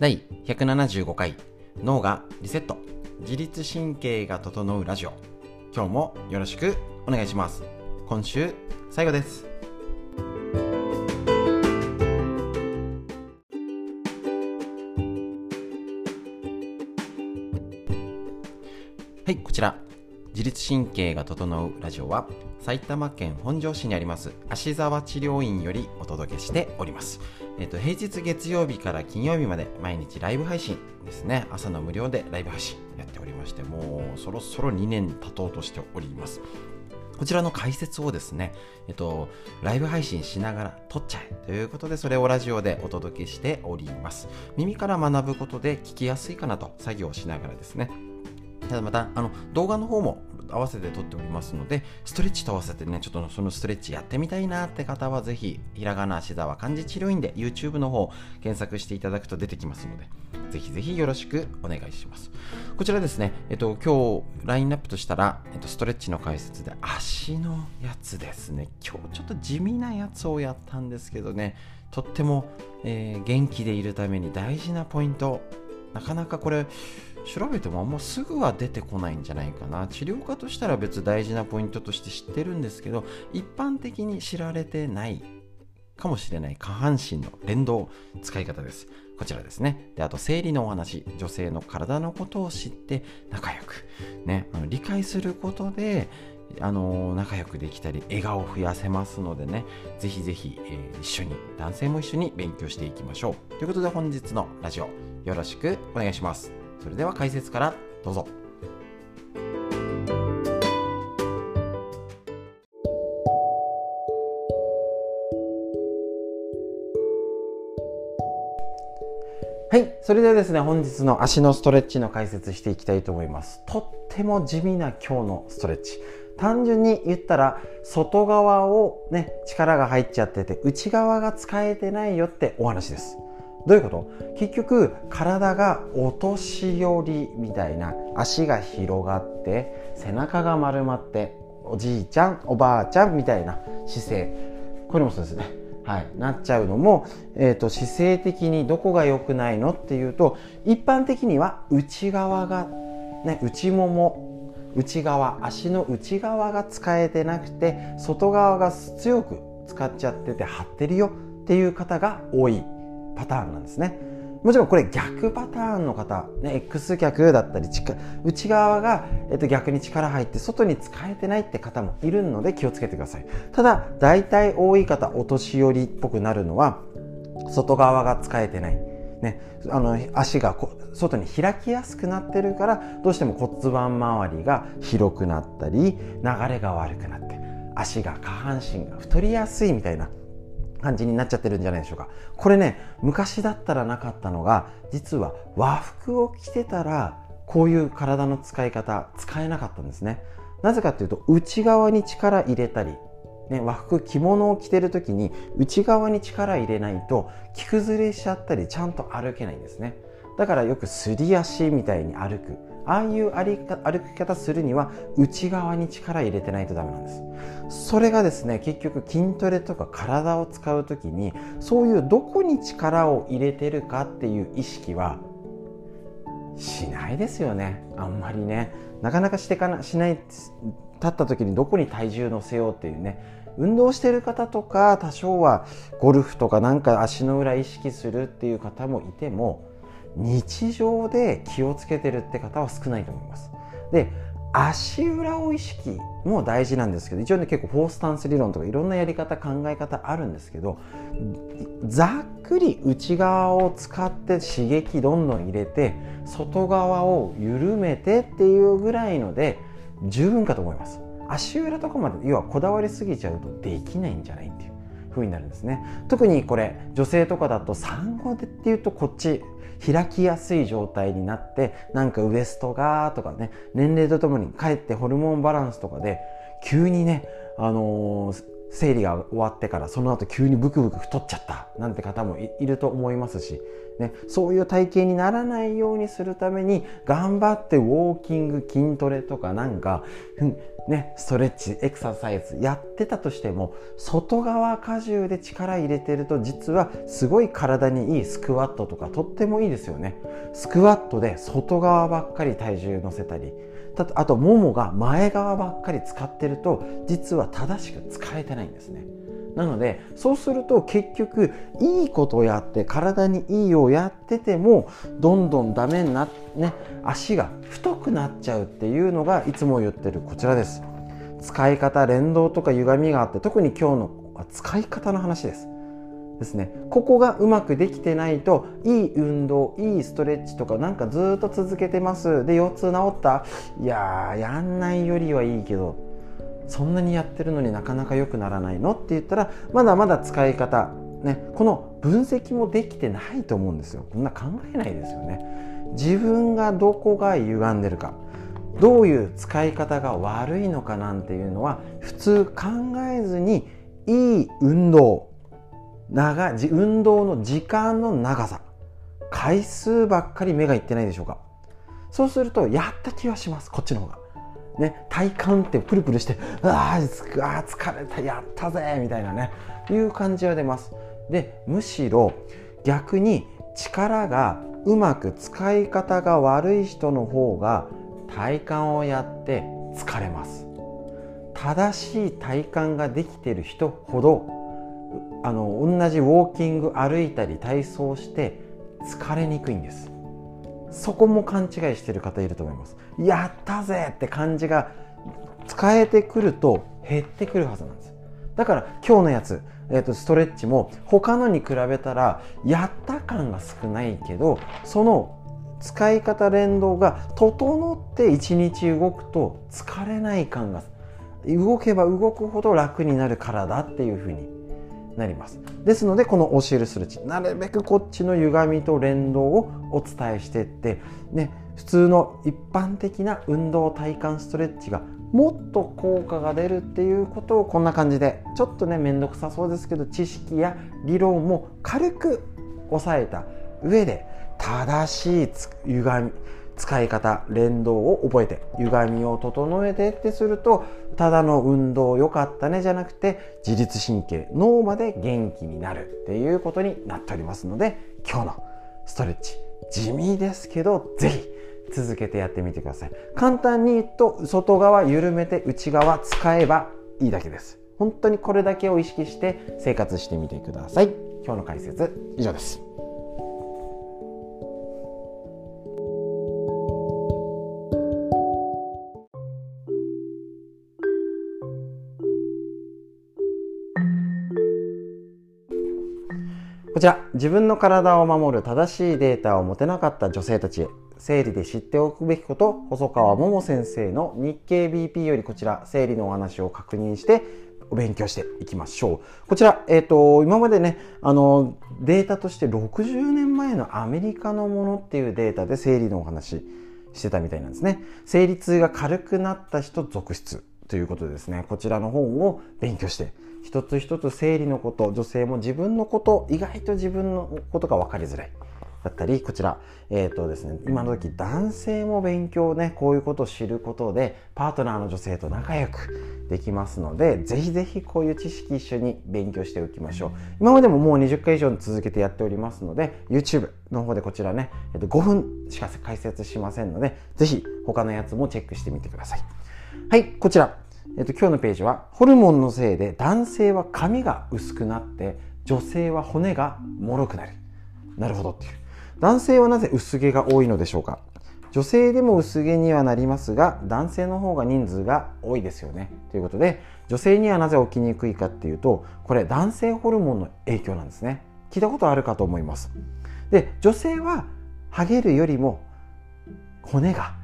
第175回脳がリセット。自律神経が整うラジオ。今日もよろしくお願いします。今週最後です。自律神経が整うラジオは埼玉県本庄市にあります芦沢治療院よりお届けしております。えっ、と、平日月曜日から金曜日まで毎日ライブ配信ですね。朝の無料でライブ配信やっておりまして、もうそろそろ2年経とうとしております。こちらの解説をですね、えっと、ライブ配信しながら撮っちゃえということで、それをラジオでお届けしております。耳から学ぶことで聞きやすいかなと作業しながらですね、またあの動画の方も合わせて撮っておりますので、ストレッチと合わせてね、ちょっとそのストレッチやってみたいなって方は、ぜひ、ひらがな芦沢漢字治療院で YouTube の方検索していただくと出てきますので、ぜひぜひよろしくお願いします。こちらですね、えっと、今日ラインナップとしたら、えっと、ストレッチの解説で足のやつですね。今日ちょっと地味なやつをやったんですけどね、とっても、えー、元気でいるために大事なポイント、なかなかこれ、調べてもあんますぐは出てこないんじゃないかな。治療家としたら別大事なポイントとして知ってるんですけど一般的に知られてないかもしれない下半身の連動使い方です。こちらですね。であと生理のお話女性の体のことを知って仲良くねあの理解することであの仲良くできたり笑顔を増やせますのでねぜひぜひ、えー、一緒に男性も一緒に勉強していきましょう。ということで本日のラジオよろしくお願いします。それでは解説からどうぞはい。それではですね、本日の足のストレッチの解説していきたいと思います。とっても地味な今日のストレッチ。単純に言ったら、外側をね、力が入っちゃってて、内側が使えてないよってお話です。どういうこと？結局体がお年寄りみたいな足が広がって背中が丸まっておじいちゃんおばあちゃんみたいな姿勢。これもそうですね。はい、なっちゃうのも、えーと、姿勢的にどこが良くないのっていうと一般的には内側が、ね、内もも内側足の内側が使えてなくて外側が強く使っちゃってて張ってるよっていう方が多い。パターンなんですね。もちろんこれ逆パターンの方、ね、X 逆だったり内側が、えっと、逆に力入って外に使えてないって方もいるので気をつけてくださいただ大体多い方お年寄りっぽくなるのは外側が使えてない、ね、あの足が外に開きやすくなってるからどうしても骨盤周りが広くなったり流れが悪くなって足が下半身が太りやすいみたいな感じになっちゃってるんじゃないでしょうか。これね昔だったらなかったのが実は和服を着てたらこういう体の使い方使えなかったんですね。なぜかっていうと内側に力入れたり、ね、和服着物を着てる時に内側に力入れないと着崩れしちゃったりちゃんと歩けないんですね。だからよくすり足みたいに歩く。ああいう歩き方するには内側に力入れてないとダメなんです。それがですね結局筋トレとか体を使う時にそういうどこに力を入れてるかっていう意識はしないですよね。あんまりね。なかなかしてかなしない立った時にどこに体重乗せようっていうね。運動してる方とか多少はゴルフとかなんか足の裏意識するっていう方もいても日常で気をつけてるって方は少ないと思います。で足裏を意識も大事なんですけど一応ね結構フォースタンス理論とかいろんなやり方考え方あるんですけどざっくり内側を使って刺激どんどん入れて外側を緩めてっていうぐらいので十分かと思います足裏とかまで要はこだわりすぎちゃうとできないんじゃないっていう風になるんですね特にこれ女性とかだと産後でっていうとこっち開きやすい状態になってなんかウエストがとかね年齢とともにかえってホルモンバランスとかで急にねあのー、生理が終わってからその後急にブクブク太っちゃったなんて方もいると思いますし、ね、そういう体型にならないようにするために頑張ってウォーキング筋トレとかなんかね、ストレッチエクササイズやってたとしても外側荷重で力入れてると実はすごい体にいいスクワットとかとってもいいですよね。スクワットで外側ばっかり体重乗せたりあとももが前側ばっかり使ってると実は正しく使えてないんですね。なのでそうすると結局いいことをやって体にいいようやっててもどんどんダメになってね足が太くなっちゃうっていうのがいつも言ってるこちらです。使い方連動とか歪みがあって特に今日の使い方の話です。ですね。ここがうまくできてないといい運動いいストレッチとかなんかずっと続けてます。で腰痛治った。いやーやんないよりはいいけど。そんなにやってるのになかなか良くならないの？って言ったらまだまだ使い方ねこの分析もできてないと思うんですよ。こんな考えないですよね。自分がどこが歪んでるかどういう使い方が悪いのかなんていうのは普通考えずにいい運動長運動の時間の長さ回数ばっかり目がいってないでしょうか。そうするとやった気はします。こっちの方が。ね、体幹ってプルプルして「ああ疲れたやったぜ」みたいなねいう感じは出ます。でむしろ逆に力がうまく使い方が悪い人の方が体幹をやって疲れます。正しい体幹ができている人ほどあの同じウォーキング歩いたり体操して疲れにくいんです。そこも勘違いしてる方いると思います。やったぜって感じが使えてくると減ってくるはずなんです。だから今日のやつ、えー、とストレッチも他のに比べたらやった感が少ないけどその使い方連動が整って一日動くと疲れない感が動けば動くほど楽になるからだっていうふうになります。ですのでこの教えるストレッチなるべくこっちの歪みと連動をお伝えしてってね普通の一般的な運動体幹ストレッチがもっと効果が出るっていうことをこんな感じでちょっとね面倒くさそうですけど知識や理論も軽く抑えた上で正しい歪み使い方連動を覚えて歪みを整えてってするとただの運動良かったねじゃなくて自律神経脳まで元気になるっていうことになっておりますので今日のストレッチ。地味ですけど是非続けてやってみてください。簡単に言うと外側緩めて内側使えばいいだけです。本当にこれだけを意識して生活してみてください。今日の解説以上です。こちら自分の体を守る正しいデータを持てなかった女性たちへ。生理で知っておくべきこと細川桃先生の日経 BP よりこちら生理のお話を確認してお勉強していきましょう。こちら、えーと、今までねあのデータとして60年前のアメリカのものっていうデータで生理のお話してたみたいなんですね。生理痛が軽くなった人続出ということでですね。こちらの本を勉強して一つ一つ生理のこと女性も自分のこと意外と自分のことが分かりづらい。だったりこちら、えーとですね、今の時男性も勉強ねこういうことを知ることでパートナーの女性と仲良くできますのでぜひぜひこういう知識一緒に勉強しておきましょう。今までももう20回以上続けてやっておりますので YouTube の方でこちらね、えー、と5分しか解説しませんのでぜひ他のやつもチェックしてみてください。はいこちら。えっと、今日のページはホルモンのせいで男性は髪が薄くなって女性は骨が脆くなる。なるほどっていう。男性はなぜ薄毛が多いのでしょうか？女性でも薄毛にはなりますが男性の方が人数が多いですよね。ということで女性にはなぜ起きにくいかっていうとこれ男性ホルモンの影響なんですね。聞いたことあるかと思います。で女性はハゲるよりも骨が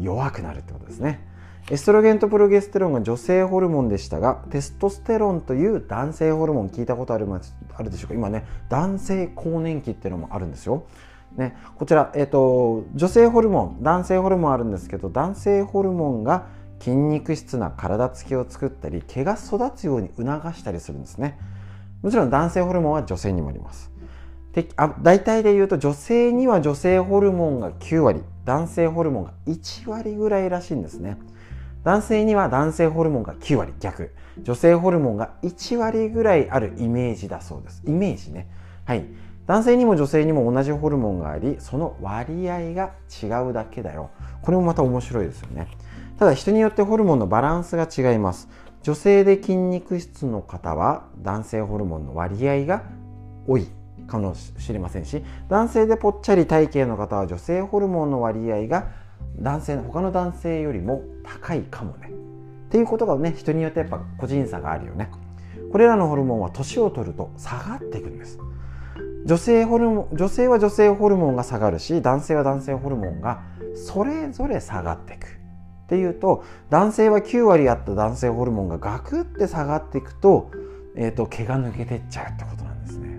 弱くなるってことですね。エストロゲンとプロゲステロンが女性ホルモンでしたがテストステロンという男性ホルモン聞いたことあるあるでしょうか？今ね男性更年期っていうのもあるんですよ。ね、こちら、えーと、女性ホルモン男性ホルモンあるんですけど男性ホルモンが筋肉質な体つきを作ったり毛が育つように促したりするんですね。もちろん男性ホルモンは女性にもあります。であ大体で言うと女性には女性ホルモンが9割男性ホルモンが1割ぐらいらしいんですね。男性には男性ホルモンが9割逆。女性ホルモンが1割ぐらいあるイメージだそうです。イメージね。はい。男性にも女性にも同じホルモンがありその割合が違うだけだよ。これもまた面白いですよね。ただ人によってホルモンのバランスが違います。女性で筋肉質の方は男性ホルモンの割合が多い。かもしれませんし男性でぽっちゃり体型の方は女性ホルモンの割合が男性他の男性よりも高いかもね。っていうことがね人によってやっぱ個人差があるよね。これらのホルモンは年を取ると下がっていくんです。女性ホルモン女性は女性ホルモンが下がるし男性は男性ホルモンがそれぞれ下がっていく。っていうと男性は9割あった男性ホルモンがガクって下がっていくと,、えーと、毛が抜けてっちゃうってことなんですね。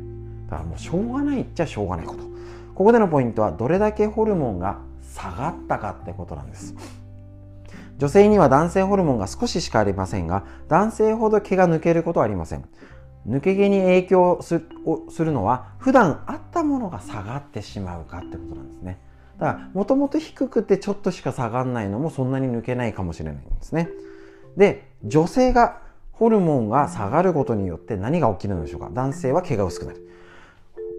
だからもうしょうがないっちゃしょうがないこと。ここでのポイントはどれだけホルモンが下がったかってことなんです。女性には男性ホルモンが少ししかありませんが男性ほど毛が抜けることはありません。抜け毛に影響するのは普段あったものが下がってしまうかってことなんですね。だからもともと低くてちょっとしか下がらないのもそんなに抜けないかもしれないんですね。で女性がホルモンが下がることによって何が起きるのでしょうか？男性は毛が薄くなる、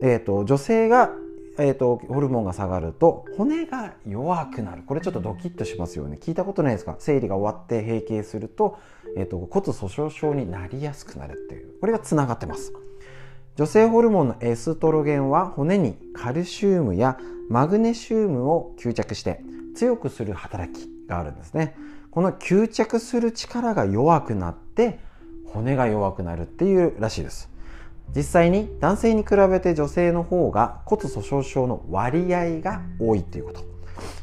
えーと、女性が、えーと、ホルモンが下がると骨が弱くなる。これちょっとドキッとしますよね。聞いたことないですか？生理が終わって閉経すると,、えーと骨粗しょう症になりやすくなるっていう。これがつながってます。女性ホルモンのエストロゲンは骨にカルシウムやマグネシウムを吸着して強くする働きがあるんですね。この吸着する力が弱くなって骨が弱くなるっていうらしいです。実際に男性に比べて女性の方が骨粗しょう症の割合が多いっていうこと。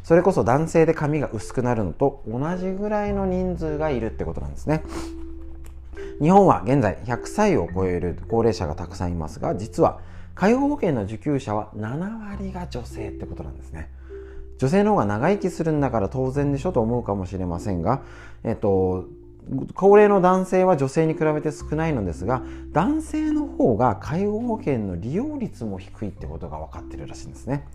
それこそ男性で髪が薄くなるのと同じぐらいの人数がいるってことなんですね。日本は現在100歳を超える高齢者がたくさんいますが実は介護保険の受給者は7割が女性ってことなんですね。女性の方が長生きするんだから当然でしょと思うかもしれませんが、えっと、高齢の男性は女性に比べて少ないのですが男性の方が介護保険の利用率も低いってことが分かってるらしいんですね。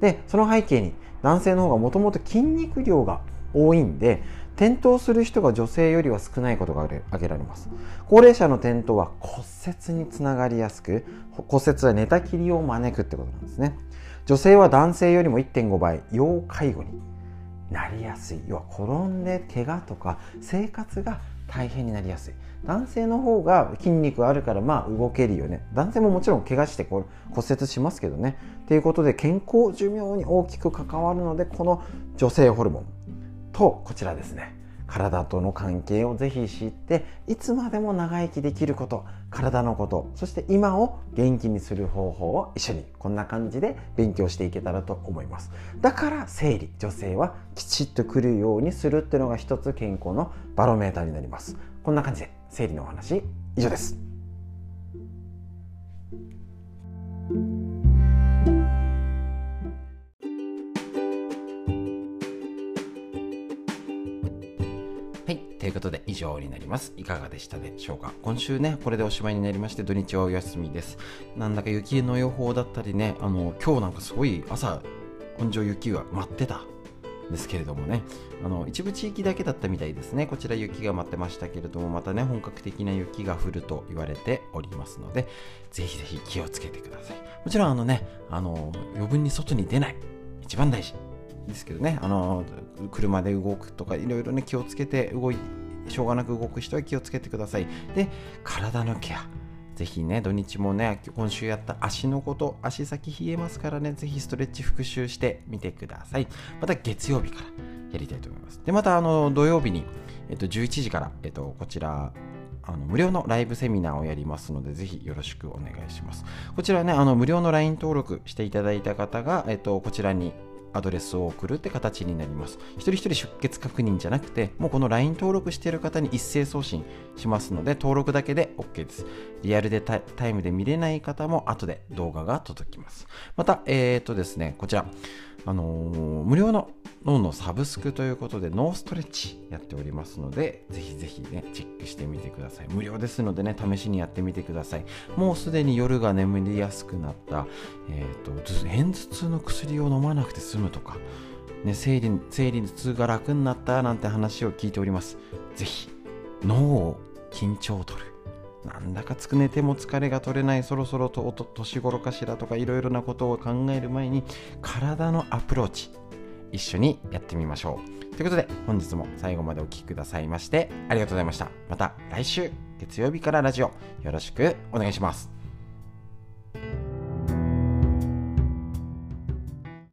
でその背景に男性の方がもともと筋肉量が多いんで転倒する人が女性よりは少ないことが挙げられます。高齢者の転倒は骨折につながりやすく骨折は寝たきりを招くってことなんですね。女性は男性よりも1.5倍要介護に。なりやすい。要は転んで怪我とか生活が大変になりやすい。男性の方が筋肉あるからまあ動けるよね。男性ももちろん怪我してこう骨折しますけどね。ていうことで健康寿命に大きく関わるのでこの女性ホルモンとこちらですね。体との関係をぜひ知っていつまでも長生きできること体のことそして今を元気にする方法を一緒にこんな感じで勉強していけたらと思います。だから生理女性はきちっと来るようにするっていうのが一つ健康のバロメーターになります。こんな感じで生理のお話以上です。はい。ということで以上になります。いかがでしたでしょうか？今週ね、これでおしまいになりまして、土日はお休みです。なんだか雪の予報だったりね、あの、今日なんかすごい朝、本庄雪が舞ってた。ですけれどもね。あの一部地域だけだったみたいですね。こちら雪が舞ってましたけれどもまたね本格的な雪が降ると言われておりますのでぜひぜひ気をつけてください。もちろんあのねあの余分に外に出ない。一番大事。ですけどね。あの車で動くとかいろいろね気をつけて動いしょうがなく動く人は気をつけてください。で体のケア。ぜひね土日もね今週やった足のこと足先冷えますからねぜひストレッチ復習してみてください。また月曜日からやりたいと思います。でまたあの土曜日に、えっと、11時から、えっと、こちらあの無料のライブセミナーをやりますので、ぜひよろしくお願いします。こちらね、あの無料の LINE 登録していただいた方が、えっと、こちらにアドレスを送るって形になります。一人一人出欠確認じゃなくて、もうこの LINE 登録している方に一斉送信しますので、登録だけで OK です。リアルでタイムで見れない方も後で動画が届きます。また、えっ、ー、とですね、こちら、あのー、無料の脳のサブスクということで脳ストレッチやっておりますのでぜひぜひねチェックしてみてください。無料ですのでね試しにやってみてください。もうすでに夜が眠りやすくなった、えーと、と片頭痛の薬を飲まなくて済むとかね、生理生理痛が楽になったなんて話を聞いております。ぜひ脳を緊張を取る。なんだかつくねても疲れが取れないそろそろと年頃かしらとかいろいろなことを考える前に体のアプローチ一緒にやってみましょう。ということで本日も最後までお聴きくださいましてありがとうございました。また来週月曜日からラジオよろしくお願いします。